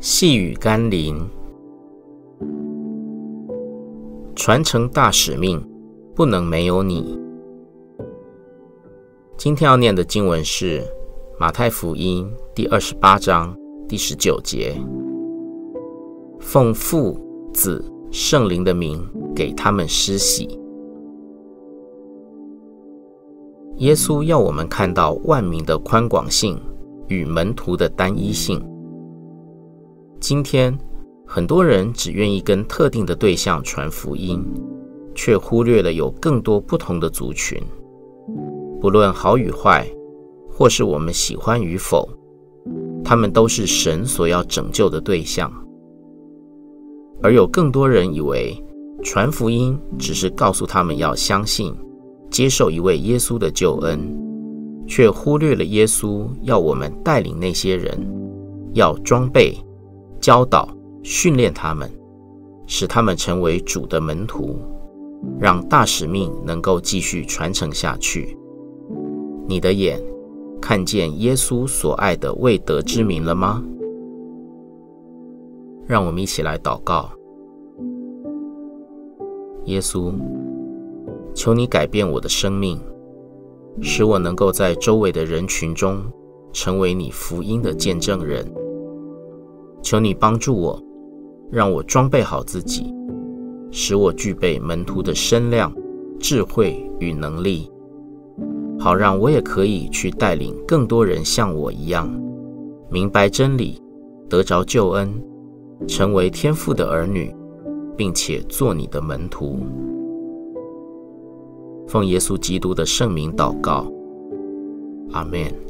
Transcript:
细雨甘霖，传承大使命，不能没有你。今天要念的经文是马太福音第二十八章第十九节：“奉父、子、圣灵的名给他们施洗。”耶稣要我们看到万民的宽广性与门徒的单一性。今天，很多人只愿意跟特定的对象传福音，却忽略了有更多不同的族群。不论好与坏，或是我们喜欢与否，他们都是神所要拯救的对象。而有更多人以为，传福音只是告诉他们要相信、接受一位耶稣的救恩，却忽略了耶稣要我们带领那些人，要装备。教导、训练他们，使他们成为主的门徒，让大使命能够继续传承下去。你的眼看见耶稣所爱的未得之民了吗？让我们一起来祷告。耶稣，求你改变我的生命，使我能够在周围的人群中成为你福音的见证人。求你帮助我，让我装备好自己，使我具备门徒的身量、智慧与能力，好让我也可以去带领更多人像我一样，明白真理，得着救恩，成为天父的儿女，并且做你的门徒。奉耶稣基督的圣名祷告，阿门。